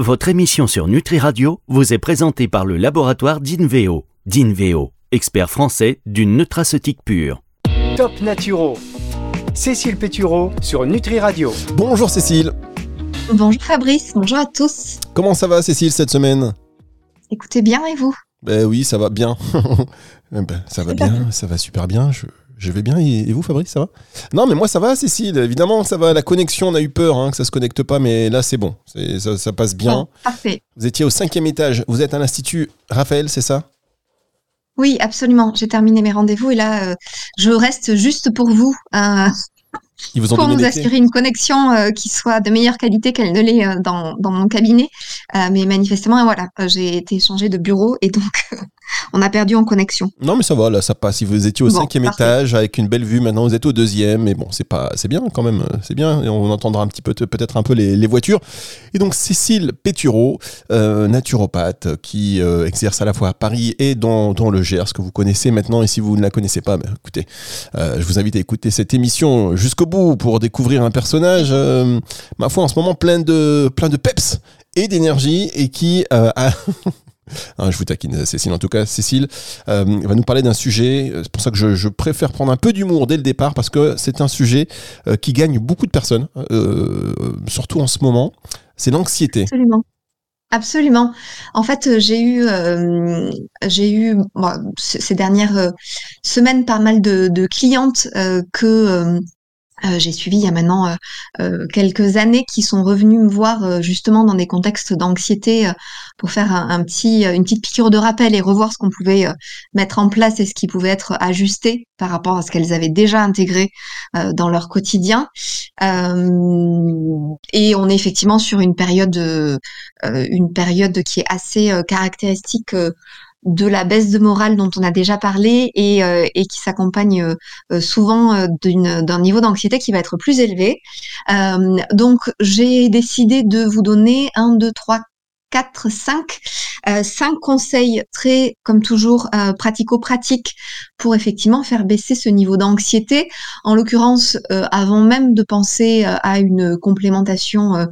votre émission sur Nutri Radio vous est présentée par le laboratoire d'Inveo. D'Inveo, expert français d'une nutraceutique pure. Top Naturo. Cécile Pétureau sur Nutri Radio. Bonjour Cécile. Bonjour Fabrice, bonjour à tous. Comment ça va Cécile cette semaine? Écoutez bien et vous? Ben oui, ça va bien. ben, ça va bien, ça va super bien. Je, je vais bien. Et vous Fabrice, ça va? Non, mais moi ça va Cécile. Évidemment, ça va. La connexion, on a eu peur hein, que ça se connecte pas, mais là c'est bon. Ça, ça, passe bien. Parfait. Vous étiez au cinquième étage. Vous êtes à l'Institut Raphaël, c'est ça? Oui, absolument. J'ai terminé mes rendez-vous et là, euh, je reste juste pour vous. Euh, Ils vous ont pour nous assurer une connexion euh, qui soit de meilleure qualité qu'elle ne l'est euh, dans, dans mon cabinet. Euh, mais manifestement, voilà, j'ai été changée de bureau et donc on a perdu en connexion. Non, mais ça va, là, ça passe. Si vous étiez au Bon, cinquième parfait. étage avec une belle vue, maintenant vous êtes au deuxième. Mais bon, c'est pas, c'est bien quand même. C'est bien. Et on entendra un petit peu, peut-être un peu les, les voitures. Et donc Cécile Pétureau, naturopathe, qui exerce à la fois à Paris et dans, dans le Gers, que vous connaissez maintenant. Et si vous ne la connaissez pas, ben, écoutez, je vous invite à écouter cette émission jusqu'au pour découvrir un personnage, euh, ma foi, en ce moment plein de, de peps et d'énergie et qui euh, a Hein, je vous taquine, Cécile. En tout cas, Cécile euh, va nous parler d'un sujet. C'est pour ça que je, préfère prendre un peu d'humour dès le départ parce que c'est un sujet qui gagne beaucoup de personnes, surtout en ce moment. C'est l'anxiété. Absolument. Absolument. En fait, j'ai eu, j'ai eu ces dernières semaines pas mal de, clientes que euh, j'ai suivies il y a maintenant euh, euh, quelques années qui sont revenues me voir euh, justement dans des contextes d'anxiété pour faire un, un petit, une petite piqûre de rappel et revoir ce qu'on pouvait mettre en place et ce qui pouvait être ajusté par rapport à ce qu'elles avaient déjà intégré dans leur quotidien. Et on est effectivement sur une période une période qui est assez caractéristique de la baisse de morale dont on a déjà parlé et, euh, qui s'accompagne euh, euh, souvent euh, d'un niveau d'anxiété qui va être plus élevé. Donc j'ai décidé de vous donner un, deux, trois, quatre, cinq, euh, cinq conseils très, comme toujours, pratico-pratiques pour effectivement faire baisser ce niveau d'anxiété. En l'occurrence, avant même de penser à une complémentation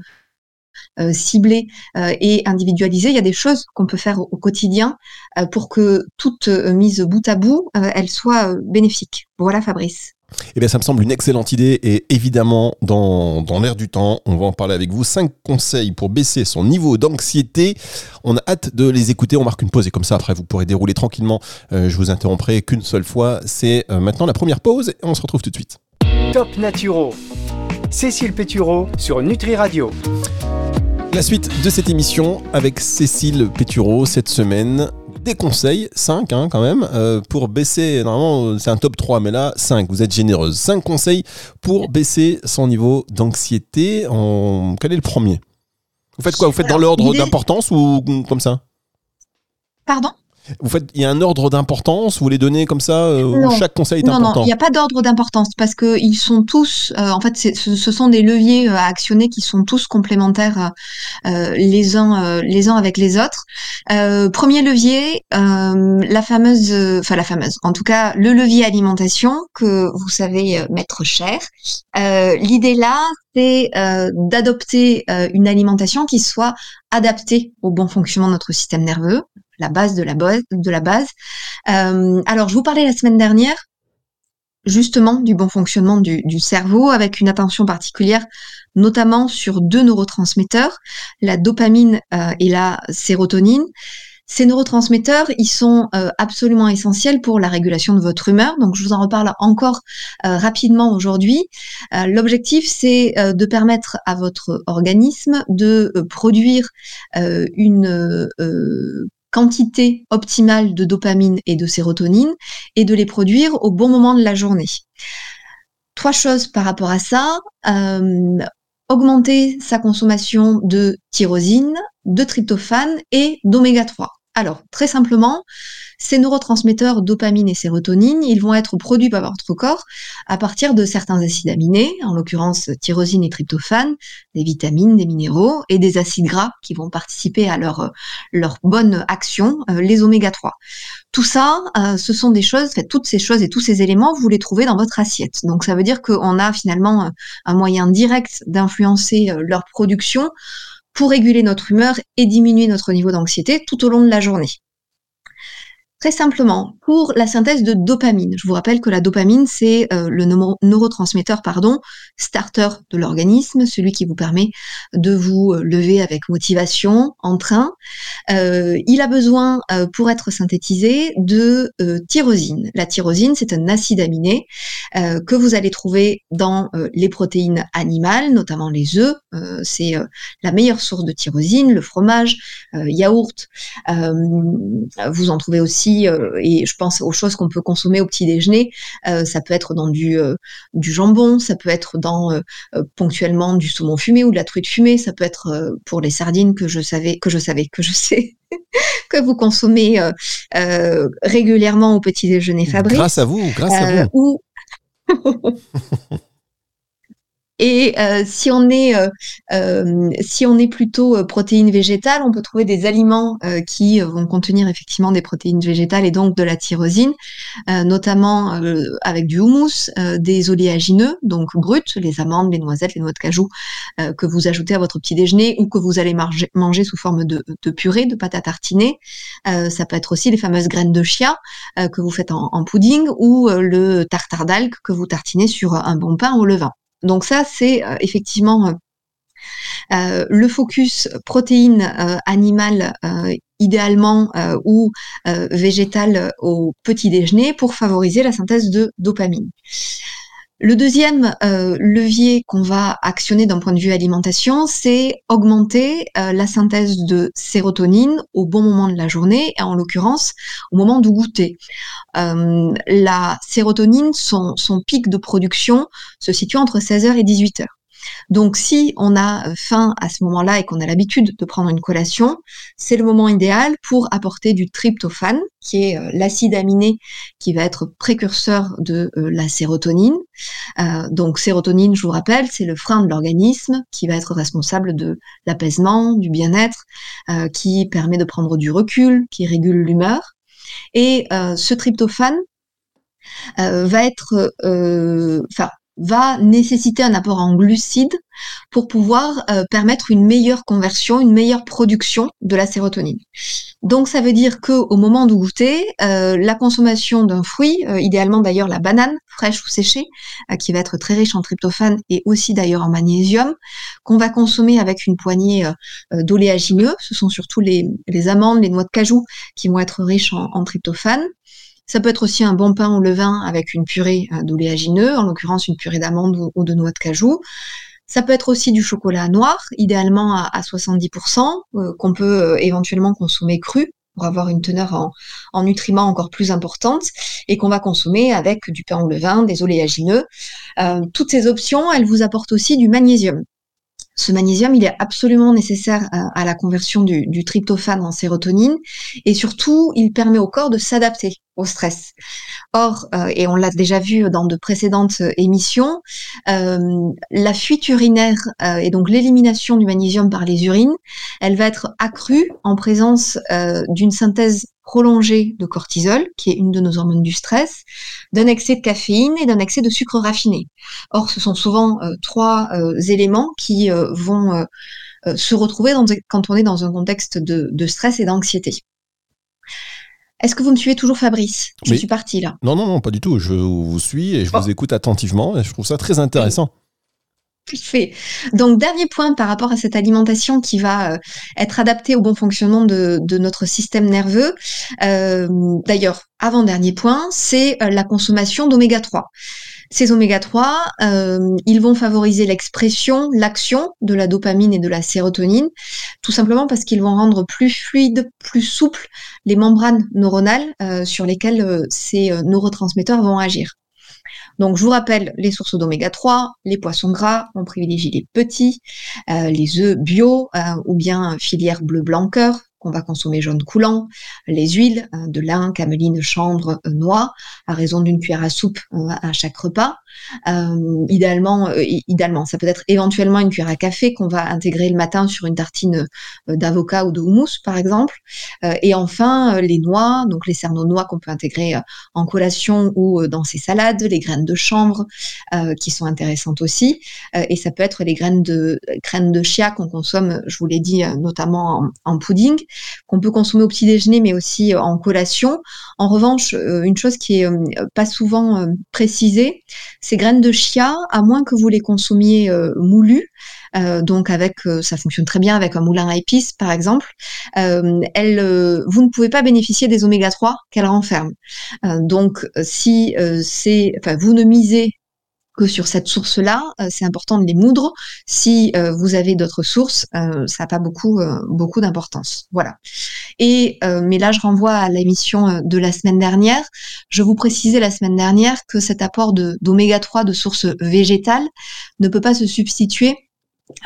euh, ciblée euh, et individualisée, il y a des choses qu'on peut faire au, au quotidien euh, pour que toutes euh, mises bout à bout, euh, elles soient euh, bénéfiques. Voilà Fabrice. Eh bien, ça me semble une excellente idée et évidemment, dans, dans l'air du temps, on va en parler avec vous. Cinq conseils pour baisser son niveau d'anxiété. On a hâte de les écouter. On marque une pause et comme ça, après, vous pourrez dérouler tranquillement. Euh, je vous interromprai qu'une seule fois. C'est euh, maintenant la première pause et on se retrouve tout de suite. Top Naturo. Cécile Pétureau sur Nutri Radio. La suite de cette émission avec Cécile Pétureau cette semaine. Des conseils, 5 hein, quand même, euh, pour baisser, normalement c'est un top 3, mais là 5, vous êtes généreuse. 5 conseils pour baisser son niveau d'anxiété. En... Quel est le premier? Vous faites quoi? Vous faites dans l'ordre d'importance ou comme ça? Pardon? Vous faites, il y a un ordre d'importance, vous les donnez comme ça, euh, où Non. chaque conseil est Non, non, important il n'y a pas d'ordre d'importance parce que ils sont tous, euh, en fait, ce, ce sont des leviers euh, à actionner qui sont tous complémentaires euh, les uns euh, les uns avec les autres. Euh, premier levier, euh, la fameuse, euh, enfin la fameuse, en tout cas le levier alimentation que vous savez euh, mettre cher. Euh, L'idée là, c'est euh, d'adopter euh, une alimentation qui soit adaptée au bon fonctionnement de notre système nerveux, la base de la base de la base. Euh, alors, je vous parlais la semaine dernière justement du bon fonctionnement du, cerveau avec une attention particulière notamment sur deux neurotransmetteurs, la dopamine euh, et la sérotonine. Ces neurotransmetteurs, ils sont euh, absolument essentiels pour la régulation de votre humeur. Donc, je vous en reparle encore rapidement aujourd'hui. L'objectif, c'est de permettre à votre organisme de produire une quantité optimale de dopamine et de sérotonine et de les produire au bon moment de la journée. Trois choses par rapport à ça. Euh, augmenter sa consommation de tyrosine, de tryptophane et d'oméga 3. Alors, très simplement, ces neurotransmetteurs dopamine et sérotonine, ils vont être produits par votre corps à partir de certains acides aminés, en l'occurrence tyrosine et tryptophane, des vitamines, des minéraux et des acides gras qui vont participer à leur, leur bonne action, euh, les oméga 3. Tout ça, euh, ce sont des choses, toutes ces choses et tous ces éléments, vous les trouvez dans votre assiette. Donc ça veut dire qu'on a finalement un moyen direct d'influencer euh, leur production pour réguler notre humeur et diminuer notre niveau d'anxiété tout au long de la journée. Très simplement, pour la synthèse de dopamine, je vous rappelle que la dopamine, c'est euh, le neurotransmetteur pardon, starter de l'organisme, celui qui vous permet de vous euh, lever avec motivation, en train. Euh, il a besoin, pour être synthétisé, de tyrosine. La tyrosine, c'est un acide aminé que vous allez trouver dans les protéines animales, notamment les œufs. c'est la meilleure source de tyrosine, le fromage, yaourt. vous en trouvez aussi euh, et je pense aux choses qu'on peut consommer au petit déjeuner. Euh, ça peut être dans du, euh, du jambon, ça peut être dans ponctuellement du saumon fumé ou de la truite fumée, ça peut être pour les sardines que je savais, que je savais, que je sais que vous consommez régulièrement au petit déjeuner Fabrice. Grâce à vous, grâce à vous. Et euh, si on est euh, euh, si on est plutôt protéines végétales, on peut trouver des aliments qui vont contenir effectivement des protéines végétales et donc de la tyrosine, notamment avec du houmous, des oléagineux, donc bruts, les amandes, les noisettes, les noix de cajou, que vous ajoutez à votre petit déjeuner ou que vous allez manger, sous forme de, purée, de pâte à tartiner. ça peut être aussi les fameuses graines de chia que vous faites en, en pudding ou le tartare d'algues que vous tartinez sur un bon pain au levain. Donc ça, c'est euh, effectivement euh, euh, le focus protéines animales idéalement ou végétales au petit déjeuner pour favoriser la synthèse de dopamine. Le deuxième euh, levier qu'on va actionner d'un point de vue alimentation, c'est augmenter euh, la synthèse de sérotonine au bon moment de la journée, et en l'occurrence au moment du goûter. Euh, la sérotonine, son, son pic de production se situe entre 16h et 18h. Donc si on a faim à ce moment-là et qu'on a l'habitude de prendre une collation, c'est le moment idéal pour apporter du tryptophane, qui est euh, l'acide aminé qui va être précurseur de euh, la sérotonine. Euh, donc sérotonine, je vous rappelle, c'est le frein de l'organisme qui va être responsable de l'apaisement, du bien-être, qui permet de prendre du recul, qui régule l'humeur. Et ce tryptophane va être, enfin, va nécessiter un apport en glucides pour pouvoir euh, permettre une meilleure conversion, une meilleure production de la sérotonine. Donc ça veut dire que au moment du goûter, euh, la consommation d'un fruit, euh, idéalement d'ailleurs la banane fraîche ou séchée, qui va être très riche en tryptophane et aussi d'ailleurs en magnésium, qu'on va consommer avec une poignée d'oléagineux, ce sont surtout les, amandes, les noix de cajou qui vont être riches en tryptophane. Ça peut être aussi un bon pain au levain avec une purée euh, d'oléagineux, en l'occurrence une purée d'amandes ou de noix de cajou. Ça peut être aussi du chocolat noir, idéalement à, 70%, euh, qu'on peut euh, éventuellement consommer cru pour avoir une teneur en, nutriments encore plus importante et qu'on va consommer avec du pain au levain, des oléagineux. toutes ces options, elles vous apportent aussi du magnésium. Ce magnésium, il est absolument nécessaire à, la conversion du, tryptophane en sérotonine et surtout, il permet au corps de s'adapter au stress. Or, euh, et on l'a déjà vu dans de précédentes émissions, euh, la fuite urinaire euh, et donc l'élimination du magnésium par les urines, elle va être accrue en présence d'une synthèse prolongée de cortisol, qui est une de nos hormones du stress, d'un excès de caféine et d'un excès de sucre raffiné. Or, ce sont souvent euh, trois euh, éléments qui euh, vont se retrouver quand on est dans un contexte de, stress et d'anxiété. Est-ce que vous me suivez toujours, Fabrice? Je suis partie là. Non, non, non, pas du tout. Je vous suis et je vous écoute attentivement et je trouve ça très intéressant. Fait. Donc, dernier point par rapport à cette alimentation qui va euh, être adaptée au bon fonctionnement de, notre système nerveux. Euh, d'ailleurs, avant-dernier point, c'est euh, la consommation d'oméga 3. Ces oméga 3, ils vont favoriser l'expression, l'action de la dopamine et de la sérotonine, tout simplement parce qu'ils vont rendre plus fluides, plus souples les membranes neuronales sur lesquelles ces neurotransmetteurs vont agir. Donc, je vous rappelle les sources d'oméga 3, les poissons gras, on privilégie les petits, euh, les œufs bio euh, ou bien filière bleu blanc on va consommer jaune coulant, les huiles de lin, cameline, chanvre, noix, à raison d'une cuillère à soupe à chaque repas. Idéalement, idéalement, ça peut être éventuellement une cuillère à café qu'on va intégrer le matin sur une tartine d'avocat ou de houmous, par exemple. et enfin, les noix, donc les cerneaux noix qu'on peut intégrer en collation ou dans ses salades, les graines de chanvre qui sont intéressantes aussi. et ça peut être les graines de graines de chia qu'on consomme, je vous l'ai dit, notamment en, pudding, qu'on peut consommer au petit déjeuner, mais aussi en collation. En revanche, une chose qui est pas souvent précisée, ces graines de chia, à moins que vous les consommiez moulues, euh, donc avec, euh, ça fonctionne très bien avec un moulin à épices par exemple. Euh, elle, vous ne pouvez pas bénéficier des oméga 3 qu'elle renferme. donc si c'est, enfin vous ne misez que sur cette source-là, c'est important de les moudre. Si vous avez d'autres sources, ça n'a pas beaucoup beaucoup d'importance. Voilà. Et mais là, je renvoie à l'émission de la semaine dernière. Je vous précisais la semaine dernière que cet apport d'oméga 3 de source végétale ne peut pas se substituer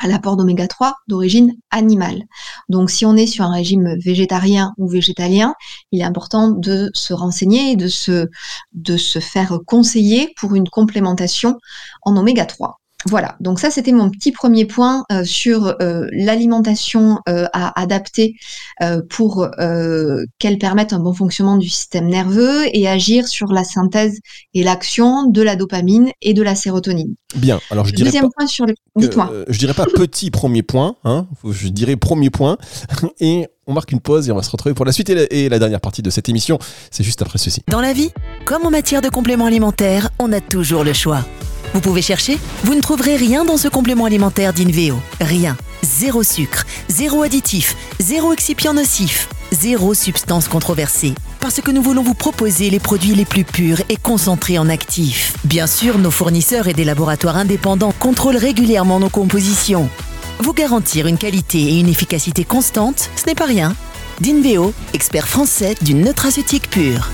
à l'apport d'oméga 3 d'origine animale. Donc si on est sur un régime végétarien ou végétalien, il est important de se renseigner et de se, de se faire conseiller pour une complémentation en oméga 3. Voilà, donc ça c'était mon petit premier point euh, sur euh, l'alimentation euh, à adapter pour qu'elle permette un bon fonctionnement du système nerveux et agir sur la synthèse et l'action de la dopamine et de la sérotonine. Bien, alors je dirais Deuxième point sur le... Dites-moi. je dirais pas petit premier point, hein, je dirais premier point, et on marque une pause et on va se retrouver pour la suite et la, et la dernière partie de cette émission, c'est juste après ceci. Dans la vie, comme en matière de compléments alimentaires, on a toujours le choix. Vous pouvez chercher, vous ne trouverez rien dans ce complément alimentaire d'Inveo. Rien. Zéro sucre, zéro additif, zéro excipient nocif, zéro substance controversée. Parce que nous voulons vous proposer les produits les plus purs et concentrés en actifs. Bien sûr, nos fournisseurs et des laboratoires indépendants contrôlent régulièrement nos compositions. Vous garantir une qualité et une efficacité constante, ce n'est pas rien. D'Inveo, expert français du nutraceutique pur.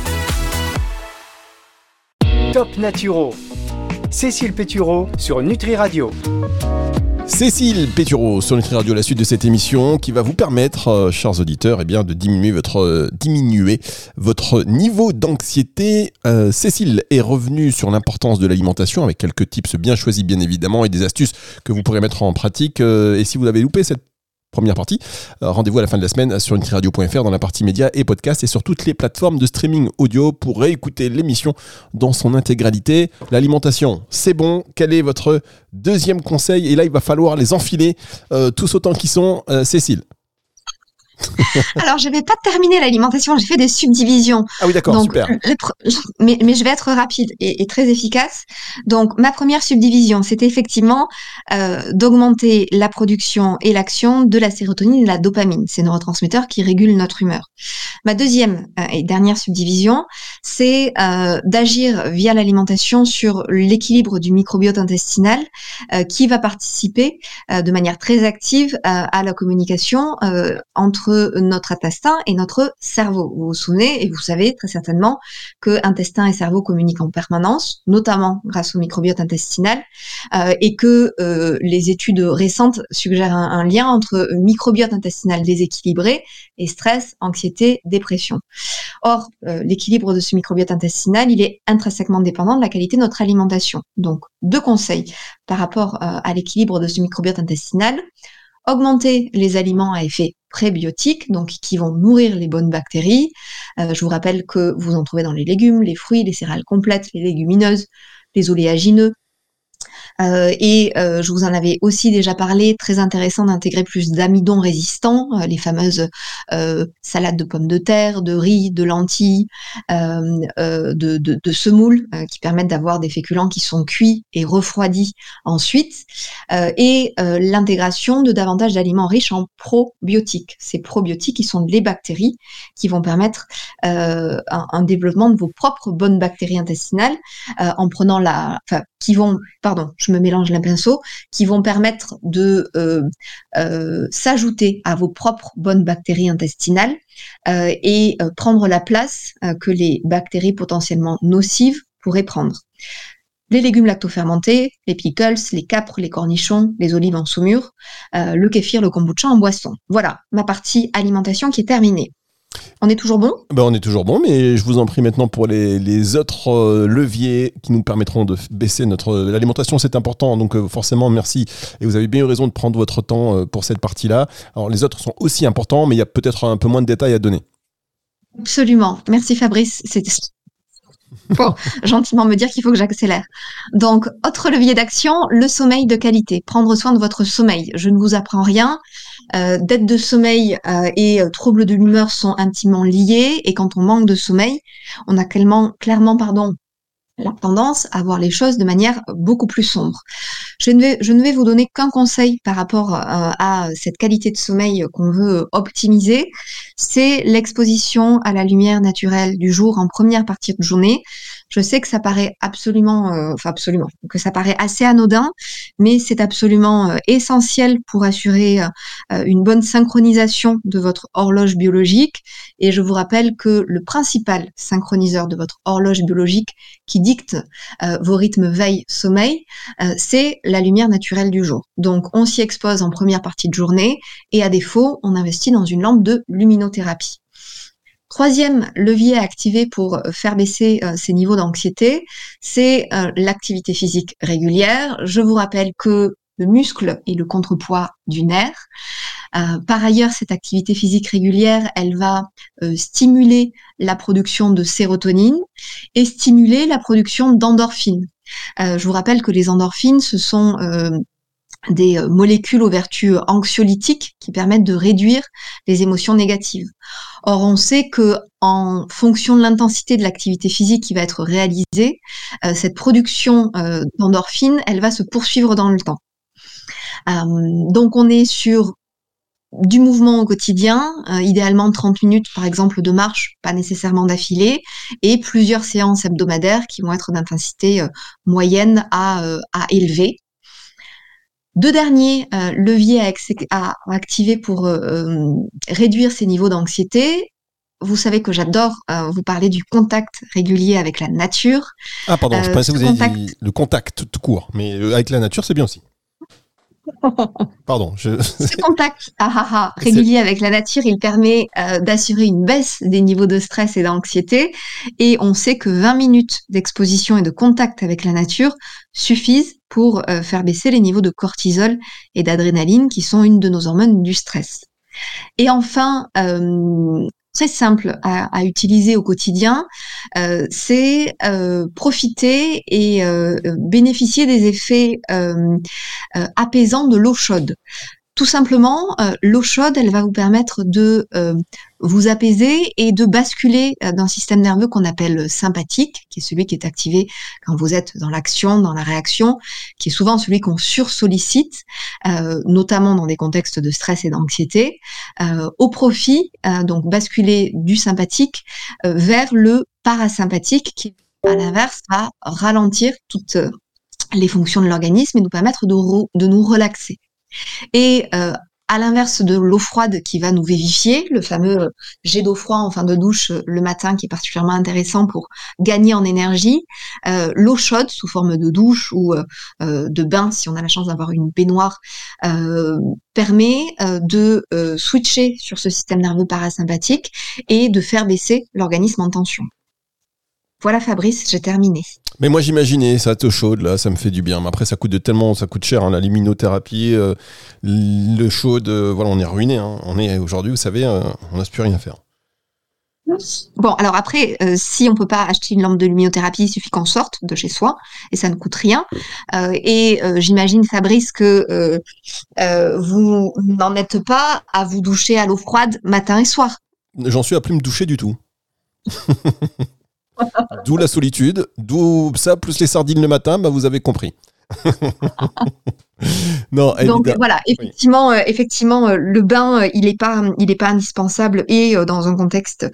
Top Naturo Cécile Pétureau sur Nutri Radio. Cécile Pétureau sur Nutri Radio, la suite de cette émission qui va vous permettre, euh, chers auditeurs, eh bien, de diminuer votre, euh, diminuer votre niveau d'anxiété. Euh, Cécile est revenue sur l'importance de l'alimentation avec quelques tips bien choisis, bien évidemment, et des astuces que vous pourrez mettre en pratique. et si vous avez loupé cette première partie. Euh, rendez-vous à la fin de la semaine sur nutriradio.fr dans la partie médias et podcasts et sur toutes les plateformes de streaming audio pour réécouter l'émission dans son intégralité. L'alimentation, c'est bon. Quel est votre deuxième conseil? Et là, il va falloir les enfiler euh, tous autant qu'ils sont. Euh, Cécile Alors, je vais pas terminer l'alimentation, j'ai fait des subdivisions. Ah oui, d'accord, super. Mais, mais, je vais être rapide et, très efficace. Donc, ma première subdivision, c'était effectivement euh, d'augmenter la production et l'action de la sérotonine et de la dopamine, ces neurotransmetteurs qui régulent notre humeur. Ma deuxième euh, et dernière subdivision, c'est euh, d'agir via l'alimentation sur l'équilibre du microbiote intestinal qui va participer de manière très active à la communication entre notre intestin et notre cerveau. Vous vous souvenez et vous savez très certainement que intestin et cerveau communiquent en permanence, notamment grâce au microbiote intestinal, euh, et que euh, les études récentes suggèrent un, lien entre microbiote intestinal déséquilibré et stress, anxiété, dépression. Or, euh, l'équilibre de ce microbiote intestinal, il est intrinsèquement dépendant de la qualité de notre alimentation. Donc, deux conseils par rapport à l'équilibre de ce microbiote intestinal augmenter les aliments à effet prébiotiques, donc qui vont nourrir les bonnes bactéries. Euh, je vous rappelle que vous en trouvez dans les légumes, les fruits, les céréales complètes, les légumineuses, les oléagineux, euh, et euh, je vous en avais aussi déjà parlé, très intéressant d'intégrer plus d'amidon résistants, euh, les fameuses salades de pommes de terre, de riz, de lentilles, de, de, de, semoule, qui permettent d'avoir des féculents qui sont cuits et refroidis ensuite, et l'intégration de davantage d'aliments riches en probiotiques. Ces probiotiques qui sont les bactéries qui vont permettre un, un, développement de vos propres bonnes bactéries intestinales en prenant la, qui vont, pardon, je me mélange les pinceaux, qui vont permettre de euh, euh, s'ajouter à vos propres bonnes bactéries intestinales euh, et prendre la place que les bactéries potentiellement nocives pourraient prendre. les légumes lactofermentés, les pickles, les capres, les cornichons, les olives en saumure, le kéfir, le kombucha en boisson. Voilà ma partie alimentation qui est terminée. On est toujours bon ben, On est toujours bon, mais je vous en prie maintenant pour les, autres euh, leviers qui nous permettront de baisser notre... L'alimentation, c'est important, donc euh, forcément, merci. Et vous avez bien eu raison de prendre votre temps pour cette partie-là. Alors les autres sont aussi importants, mais il y a peut-être un peu moins de détails à donner. Absolument. Merci Fabrice. C'était pour gentiment me dire qu'il faut que j'accélère. Donc, autre levier d'action, le sommeil de qualité. Prendre soin de votre sommeil. Je ne vous apprends rien. Euh, dette de sommeil euh, et euh, troubles de l'humeur sont intimement liés. Et quand on manque de sommeil, on a clairement, clairement pardon, la tendance à voir les choses de manière beaucoup plus sombre. Je ne vais, je ne vais vous donner qu'un conseil par rapport euh, à cette qualité de sommeil qu'on veut optimiser, c'est l'exposition à la lumière naturelle du jour en première partie de journée. Je sais que ça paraît absolument, euh, enfin absolument, que ça paraît assez anodin, mais c'est absolument euh, essentiel pour assurer euh, une bonne synchronisation de votre horloge biologique. Et je vous rappelle que le principal synchroniseur de votre horloge biologique qui dicte vos rythmes veille-sommeil, c'est la lumière naturelle du jour. Donc on s'y expose en première partie de journée et à défaut, on investit dans une lampe de luminothérapie. Troisième levier à activer pour euh, faire baisser euh, ces niveaux d'anxiété, c'est euh, l'activité physique régulière. Je vous rappelle que le muscle est le contrepoids du nerf. par ailleurs, cette activité physique régulière, elle va stimuler la production de sérotonine et stimuler la production d'endorphines. je vous rappelle que les endorphines, ce sont des euh, molécules aux vertus anxiolytiques qui permettent de réduire les émotions négatives. Or, on sait que en fonction de l'intensité de l'activité physique qui va être réalisée, euh, cette production euh, d'endorphine, elle va se poursuivre dans le temps. donc, on est sur du mouvement au quotidien, idéalement 30 minutes par exemple de marche, pas nécessairement d'affilée, et plusieurs séances hebdomadaires qui vont être d'intensité moyenne à élevée. Deux derniers euh, leviers à, activer pour euh, euh, réduire ces niveaux d'anxiété. Vous savez que j'adore vous parler du contact régulier avec la nature. Ah pardon, je pensais que vous avez dit le contact tout court, mais avec la nature c'est bien aussi. Pardon. Je... Ce contact ah, ah, ah, régulier avec la nature, il permet d'assurer une baisse des niveaux de stress et d'anxiété. Et on sait que 20 minutes d'exposition et de contact avec la nature suffisent pour euh, faire baisser les niveaux de cortisol et d'adrénaline qui sont une de nos hormones du stress. Et enfin, euh, très simple à, utiliser au quotidien, euh, c'est profiter et bénéficier des effets apaisants de l'eau chaude. Tout simplement, euh, l'eau chaude, elle va vous permettre de euh, vous apaiser et de basculer euh, d'un système nerveux qu'on appelle sympathique, qui est celui qui est activé quand vous êtes dans l'action, dans la réaction, qui est souvent celui qu'on sursollicite, notamment dans des contextes de stress et d'anxiété, au profit, donc basculer du sympathique vers le parasympathique, qui à l'inverse va ralentir toutes les fonctions de l'organisme et nous permettre de nous relaxer. Et euh, à l'inverse de l'eau froide qui va nous vivifier, le fameux euh, jet d'eau froide en fin de douche euh, le matin qui est particulièrement intéressant pour gagner en énergie, l'eau chaude sous forme de douche ou de bain si on a la chance d'avoir une baignoire permet de switcher sur ce système nerveux parasympathique et de faire baisser l'organisme en tension. Voilà Fabrice, j'ai terminé. Mais moi j'imaginais ça te chaude là, ça me fait du bien. Mais après ça coûte de tellement, ça coûte cher hein, la luminothérapie, euh, le chaud, euh, voilà on est ruiné. Hein. On est aujourd'hui, vous savez, euh, on n'a plus rien à faire. Bon, alors après, si on peut pas acheter une lampe de luminothérapie, il suffit qu'on sorte de chez soi et ça ne coûte rien. et j'imagine, Fabrice, que vous n'en êtes pas à vous doucher à l'eau froide matin et soir. J'en suis à plus me doucher du tout. D'où la solitude, d'où ça, plus les sardines le matin, bah vous avez compris. non, Donc voilà, effectivement, euh, effectivement, euh, le bain, euh, il n'est pas, il est pas indispensable et dans un contexte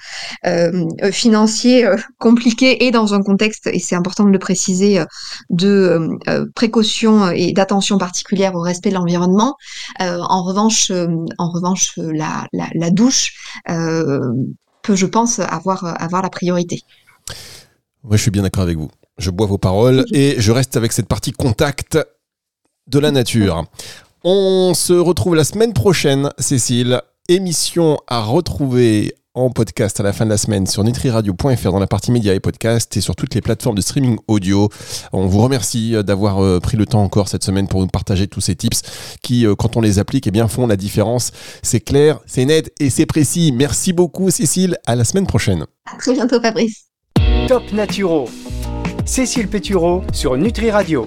financier compliqué et dans un contexte, et c'est important de le préciser, de précaution et d'attention particulière au respect de l'environnement. en revanche, en revanche, la, la, la douche peut, je pense, avoir, avoir la priorité. Oui, je suis bien d'accord avec vous. je bois vos paroles et je reste avec cette partie contact de la nature. On se retrouve la semaine prochaine, Cécile. Émission à retrouver en podcast à la fin de la semaine sur nutriradio.fr dans la partie médias et podcast et sur toutes les plateformes de streaming audio. On vous remercie d'avoir euh, pris le temps encore cette semaine pour nous partager tous ces tips qui, euh, quand on les applique, eh bien, font la différence. C'est clair, c'est net et c'est précis. Merci beaucoup Cécile. À la semaine prochaine. À très bientôt, Fabrice. Top Naturo. Cécile Pétureau sur Nutri Radio.